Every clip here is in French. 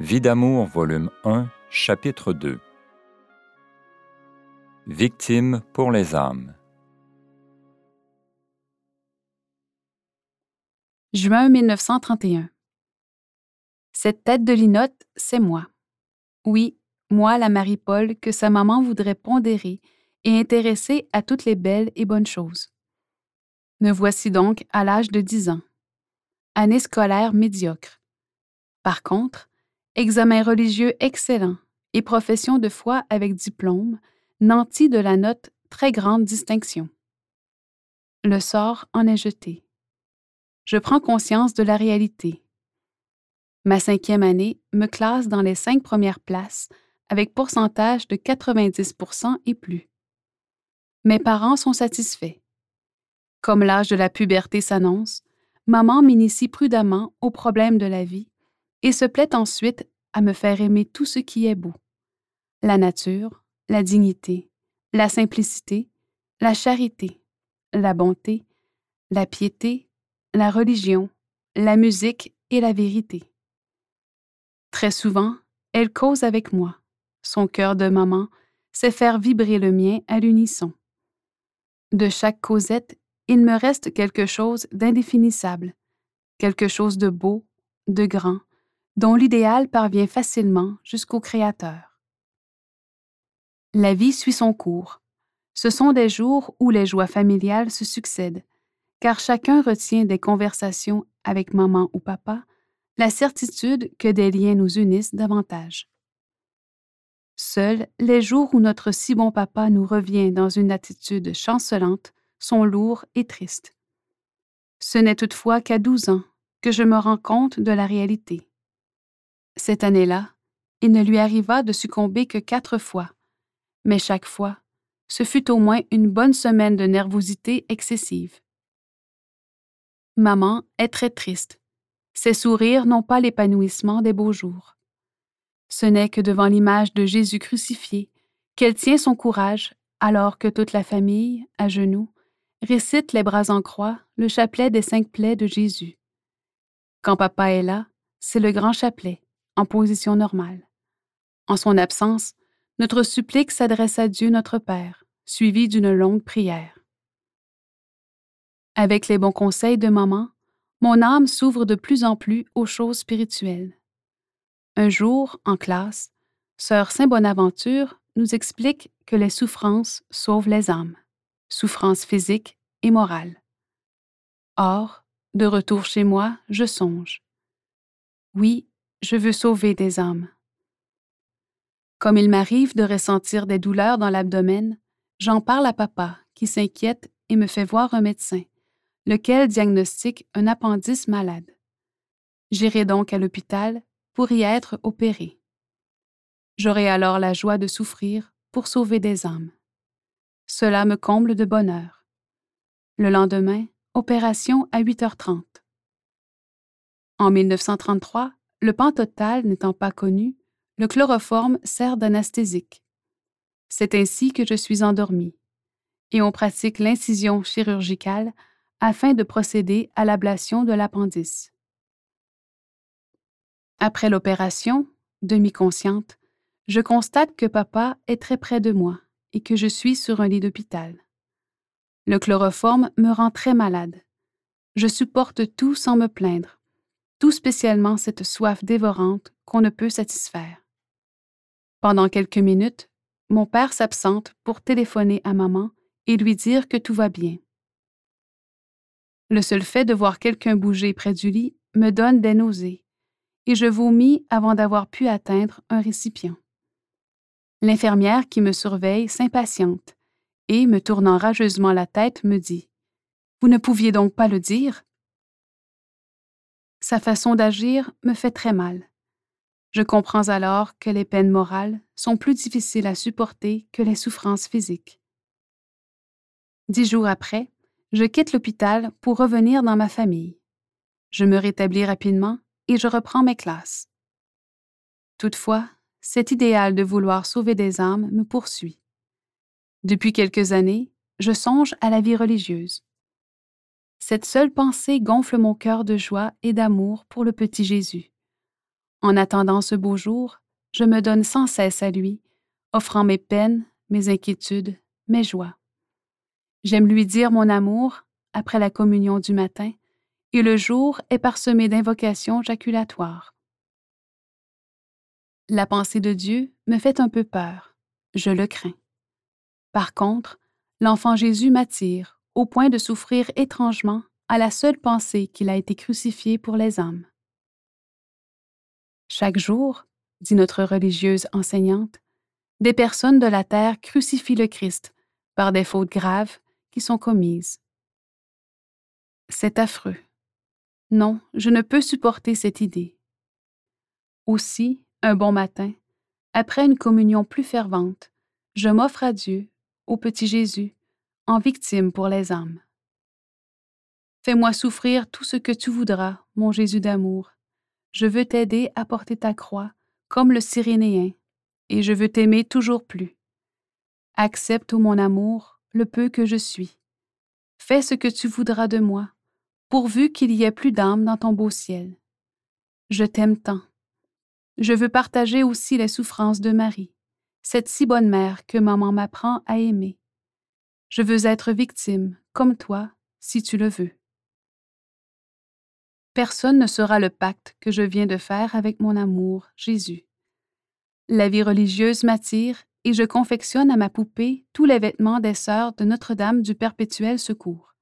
Vie d'amour, volume 1, chapitre 2. Victime pour les âmes. Juin 1931. Cette tête de linotte, c'est moi. Oui, moi, la Marie-Paul, que sa maman voudrait pondérer et intéresser à toutes les belles et bonnes choses. Me voici donc à l'âge de 10 ans. Année scolaire médiocre. Par contre, examen religieux excellent et profession de foi avec diplôme, nanti de la note très grande distinction. Le sort en est jeté. Je prends conscience de la réalité. Ma cinquième année me classe dans les cinq premières places avec pourcentage de 90% et plus. Mes parents sont satisfaits. Comme l'âge de la puberté s'annonce, maman m'initie prudemment aux problèmes de la vie et se plaît ensuite à me faire aimer tout ce qui est beau. La nature, la dignité, la simplicité, la charité, la bonté, la piété, la religion, la musique et la vérité. Très souvent, elle cause avec moi. Son cœur de maman sait faire vibrer le mien à l'unisson. De chaque causette, il me reste quelque chose d'indéfinissable, quelque chose de beau, de grand, dont l'idéal parvient facilement jusqu'au Créateur. La vie suit son cours. Ce sont des jours où les joies familiales se succèdent, car chacun retient des conversations avec maman ou papa, la certitude que des liens nous unissent davantage. Seuls les jours où notre si bon papa nous revient dans une attitude chancelante sont lourds et tristes. Ce n'est toutefois qu'à douze ans que je me rends compte de la réalité. Cette année-là, il ne lui arriva de succomber que quatre fois, mais chaque fois, ce fut au moins une bonne semaine de nervosité excessive. Maman est très triste. Ses sourires n'ont pas l'épanouissement des beaux jours. Ce n'est que devant l'image de Jésus crucifié qu'elle tient son courage alors que toute la famille, à genoux, récite les bras en croix le chapelet des cinq plaies de Jésus. Quand papa est là, c'est le grand chapelet, en position normale. En son absence, notre supplique s'adresse à Dieu notre Père, suivie d'une longue prière. Avec les bons conseils de maman, mon âme s'ouvre de plus en plus aux choses spirituelles. Un jour, en classe, Sœur Saint-Bonaventure nous explique que les souffrances sauvent les âmes, souffrances physiques et morales. Or, de retour chez moi, je songe. Oui, je veux sauver des âmes. Comme il m'arrive de ressentir des douleurs dans l'abdomen, j'en parle à papa, qui s'inquiète et me fait voir un médecin, lequel diagnostique un appendice malade. J'irai donc à l'hôpital pour y être opéré. J'aurai alors la joie de souffrir pour sauver des âmes. Cela me comble de bonheur. Le lendemain, opération à 8h30. En 1933, le total n'étant pas connu, le chloroforme sert d'anesthésique. C'est ainsi que je suis endormie. Et on pratique l'incision chirurgicale afin de procéder à l'ablation de l'appendice. Après l'opération, demi-consciente, je constate que papa est très près de moi et que je suis sur un lit d'hôpital. Le chloroforme me rend très malade. Je supporte tout sans me plaindre, tout spécialement cette soif dévorante qu'on ne peut satisfaire. Pendant quelques minutes, mon père s'absente pour téléphoner à maman et lui dire que tout va bien. Le seul fait de voir quelqu'un bouger près du lit me donne des nausées et je vomis avant d'avoir pu atteindre un récipient. L'infirmière qui me surveille s'impatiente et, me tournant rageusement la tête, me dit Vous ne pouviez donc pas le dire? Sa façon d'agir me fait très mal. Je comprends alors que les peines morales sont plus difficiles à supporter que les souffrances physiques. Dix jours après, je quitte l'hôpital pour revenir dans ma famille. Je me rétablis rapidement et je reprends mes classes. Toutefois, cet idéal de vouloir sauver des âmes me poursuit. Depuis quelques années, je songe à la vie religieuse. Cette seule pensée gonfle mon cœur de joie et d'amour pour le petit Jésus. En attendant ce beau jour, je me donne sans cesse à lui, offrant mes peines, mes inquiétudes, mes joies. J'aime lui dire mon amour après la communion du matin, et le jour est parsemé d'invocations jaculatoires. La pensée de Dieu me fait un peu peur, je le crains. Par contre, l'enfant Jésus m'attire au point de souffrir étrangement à la seule pensée qu'il a été crucifié pour les âmes. Chaque jour, dit notre religieuse enseignante, des personnes de la terre crucifient le Christ par des fautes graves qui sont commises. C'est affreux. Non, je ne peux supporter cette idée. Aussi, un bon matin, après une communion plus fervente, je m'offre à Dieu, au petit Jésus, en victime pour les âmes. Fais-moi souffrir tout ce que tu voudras, mon Jésus d'amour. Je veux t'aider à porter ta croix, comme le Cyrénéen, et je veux t'aimer toujours plus. Accepte, ô mon amour, le peu que je suis. Fais ce que tu voudras de moi, pourvu qu'il y ait plus d'âme dans ton beau ciel. Je t'aime tant. Je veux partager aussi les souffrances de Marie, cette si bonne mère que maman m'apprend à aimer. Je veux être victime, comme toi, si tu le veux. Personne ne saura le pacte que je viens de faire avec mon amour, Jésus. La vie religieuse m'attire et je confectionne à ma poupée tous les vêtements des sœurs de Notre-Dame du Perpétuel Secours.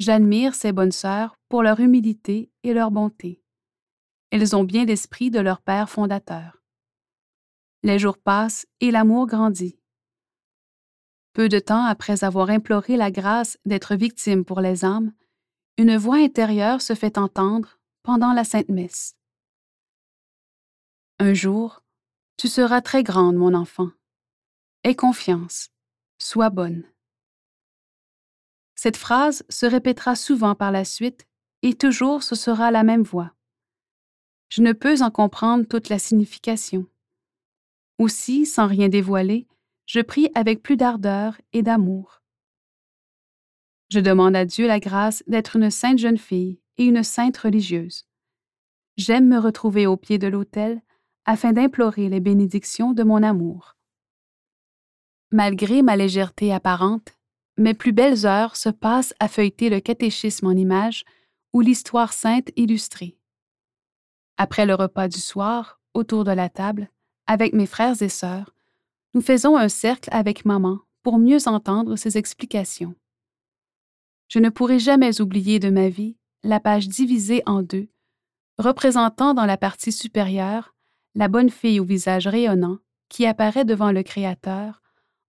J'admire ces bonnes sœurs pour leur humilité et leur bonté. Elles ont bien l'esprit de leur Père fondateur. Les jours passent et l'amour grandit. Peu de temps après avoir imploré la grâce d'être victime pour les âmes, une voix intérieure se fait entendre pendant la Sainte Messe. Un jour, tu seras très grande, mon enfant. Aie confiance, sois bonne. Cette phrase se répétera souvent par la suite et toujours ce sera la même voix. Je ne peux en comprendre toute la signification. Aussi, sans rien dévoiler, je prie avec plus d'ardeur et d'amour. Je demande à Dieu la grâce d'être une sainte jeune fille et une sainte religieuse. J'aime me retrouver au pied de l'autel afin d'implorer les bénédictions de mon amour. Malgré ma légèreté apparente, mes plus belles heures se passent à feuilleter le catéchisme en images ou l'histoire sainte illustrée. Après le repas du soir, autour de la table, avec mes frères et sœurs, nous faisons un cercle avec maman pour mieux entendre ses explications. Je ne pourrai jamais oublier de ma vie la page divisée en deux, représentant dans la partie supérieure la bonne fille au visage rayonnant qui apparaît devant le Créateur,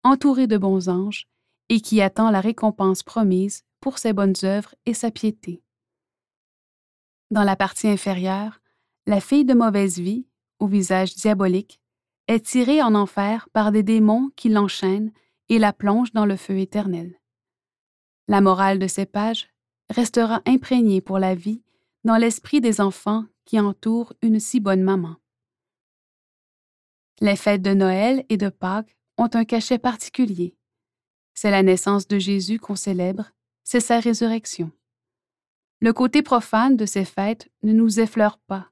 entourée de bons anges, et qui attend la récompense promise pour ses bonnes œuvres et sa piété. Dans la partie inférieure, la fille de mauvaise vie, au visage diabolique, est tirée en enfer par des démons qui l'enchaînent et la plongent dans le feu éternel. La morale de ces pages restera imprégnée pour la vie dans l'esprit des enfants qui entourent une si bonne maman. Les fêtes de Noël et de Pâques ont un cachet particulier. C'est la naissance de Jésus qu'on célèbre, c'est sa résurrection. Le côté profane de ces fêtes ne nous effleure pas,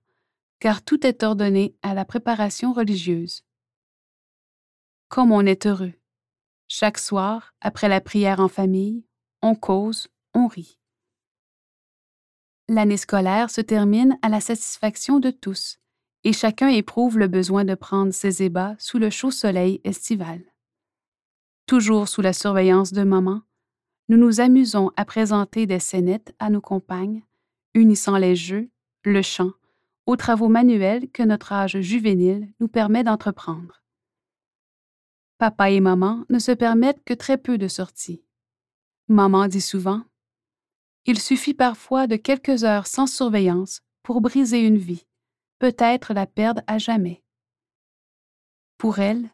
car tout est ordonné à la préparation religieuse. Comme on est heureux. Chaque soir, après la prière en famille, on cause, on rit. L'année scolaire se termine à la satisfaction de tous, et chacun éprouve le besoin de prendre ses ébats sous le chaud soleil estival toujours sous la surveillance de maman, nous nous amusons à présenter des scénettes à nos compagnes, unissant les jeux, le chant, aux travaux manuels que notre âge juvénile nous permet d'entreprendre. Papa et maman ne se permettent que très peu de sorties. Maman dit souvent Il suffit parfois de quelques heures sans surveillance pour briser une vie, peut-être la perdre à jamais. Pour elle,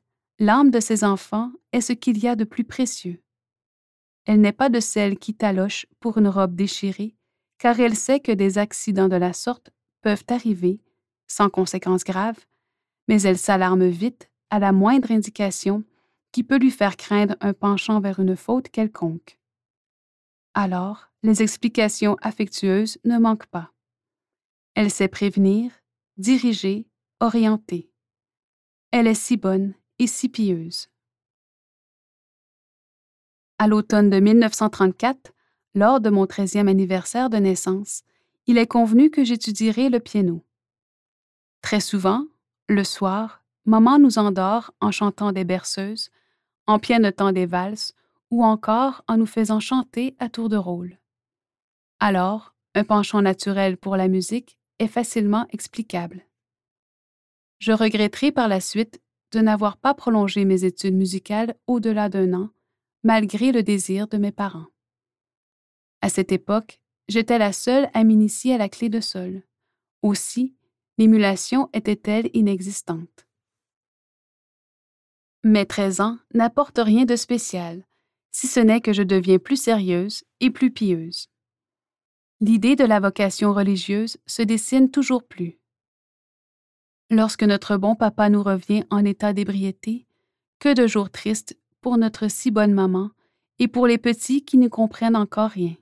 L'âme de ses enfants est ce qu'il y a de plus précieux. Elle n'est pas de celle qui taloche pour une robe déchirée, car elle sait que des accidents de la sorte peuvent arriver, sans conséquences graves, mais elle s'alarme vite à la moindre indication qui peut lui faire craindre un penchant vers une faute quelconque. Alors, les explications affectueuses ne manquent pas. Elle sait prévenir, diriger orientée. Elle est si bonne et si pieuse. À l'automne de 1934, lors de mon 13e anniversaire de naissance, il est convenu que j'étudierai le piano. Très souvent, le soir, maman nous endort en chantant des berceuses, en pianotant des valses ou encore en nous faisant chanter à tour de rôle. Alors, un penchant naturel pour la musique est facilement explicable. Je regretterai par la suite de n'avoir pas prolongé mes études musicales au-delà d'un an, malgré le désir de mes parents. À cette époque, j'étais la seule à m'initier à la clé de sol. Aussi, l'émulation était-elle inexistante. Mes 13 ans n'apportent rien de spécial, si ce n'est que je deviens plus sérieuse et plus pieuse. L'idée de la vocation religieuse se dessine toujours plus. Lorsque notre bon papa nous revient en état d'ébriété, que de jours tristes pour notre si bonne maman et pour les petits qui ne comprennent encore rien.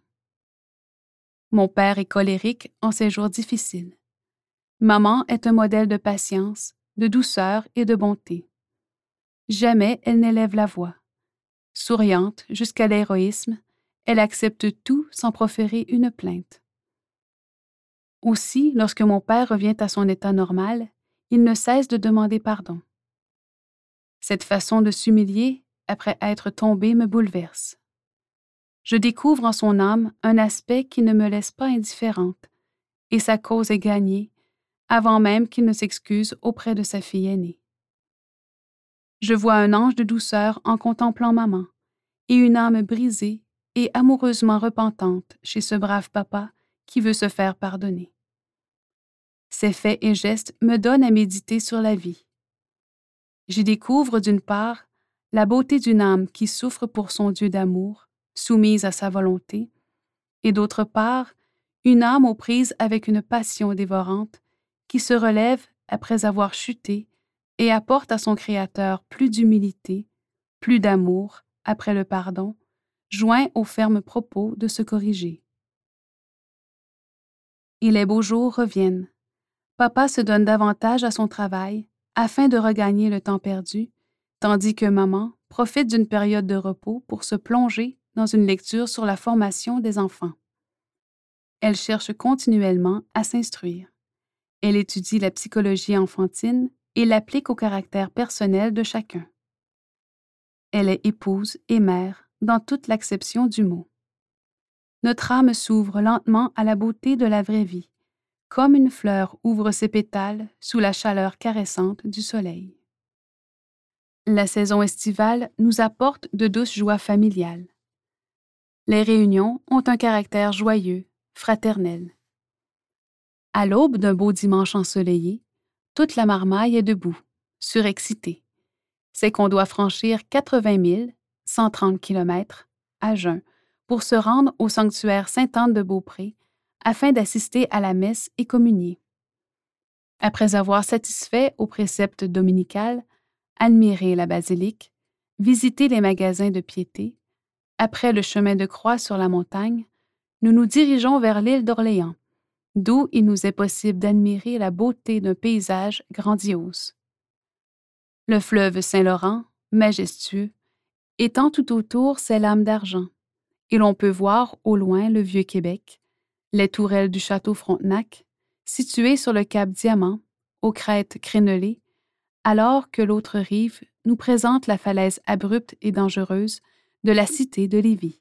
Mon père est colérique en ces jours difficiles. Maman est un modèle de patience, de douceur et de bonté. Jamais elle n'élève la voix. Souriante jusqu'à l'héroïsme, elle accepte tout sans proférer une plainte. Aussi, lorsque mon père revient à son état normal, il ne cesse de demander pardon. Cette façon de s'humilier après être tombé me bouleverse je découvre en son âme un aspect qui ne me laisse pas indifférente, et sa cause est gagnée avant même qu'il ne s'excuse auprès de sa fille aînée. Je vois un ange de douceur en contemplant maman, et une âme brisée et amoureusement repentante chez ce brave papa qui veut se faire pardonner. Ces faits et gestes me donnent à méditer sur la vie. J'y découvre d'une part la beauté d'une âme qui souffre pour son Dieu d'amour, soumise à sa volonté, et d'autre part, une âme aux prises avec une passion dévorante qui se relève après avoir chuté et apporte à son Créateur plus d'humilité, plus d'amour après le pardon, joint aux fermes propos de se corriger. Et les beaux jours reviennent. Papa se donne davantage à son travail afin de regagner le temps perdu, tandis que maman profite d'une période de repos pour se plonger dans une lecture sur la formation des enfants. Elle cherche continuellement à s'instruire. Elle étudie la psychologie enfantine et l'applique au caractère personnel de chacun. Elle est épouse et mère dans toute l'acception du mot. Notre âme s'ouvre lentement à la beauté de la vraie vie, comme une fleur ouvre ses pétales sous la chaleur caressante du soleil. La saison estivale nous apporte de douces joies familiales. Les réunions ont un caractère joyeux, fraternel. À l'aube d'un beau dimanche ensoleillé, toute la marmaille est debout, surexcitée. C'est qu'on doit franchir 80 000, 130 km, à jeun, pour se rendre au sanctuaire Sainte-Anne de Beaupré afin d'assister à la messe et communier. Après avoir satisfait aux préceptes dominicales, admirer la basilique, visiter les magasins de piété, après le chemin de croix sur la montagne, nous nous dirigeons vers l'île d'Orléans, d'où il nous est possible d'admirer la beauté d'un paysage grandiose. Le fleuve Saint-Laurent, majestueux, étend tout autour ses lames d'argent, et l'on peut voir au loin le vieux Québec, les tourelles du château Frontenac, situées sur le cap Diamant, aux crêtes crénelées, alors que l'autre rive nous présente la falaise abrupte et dangereuse de la cité de Lévis.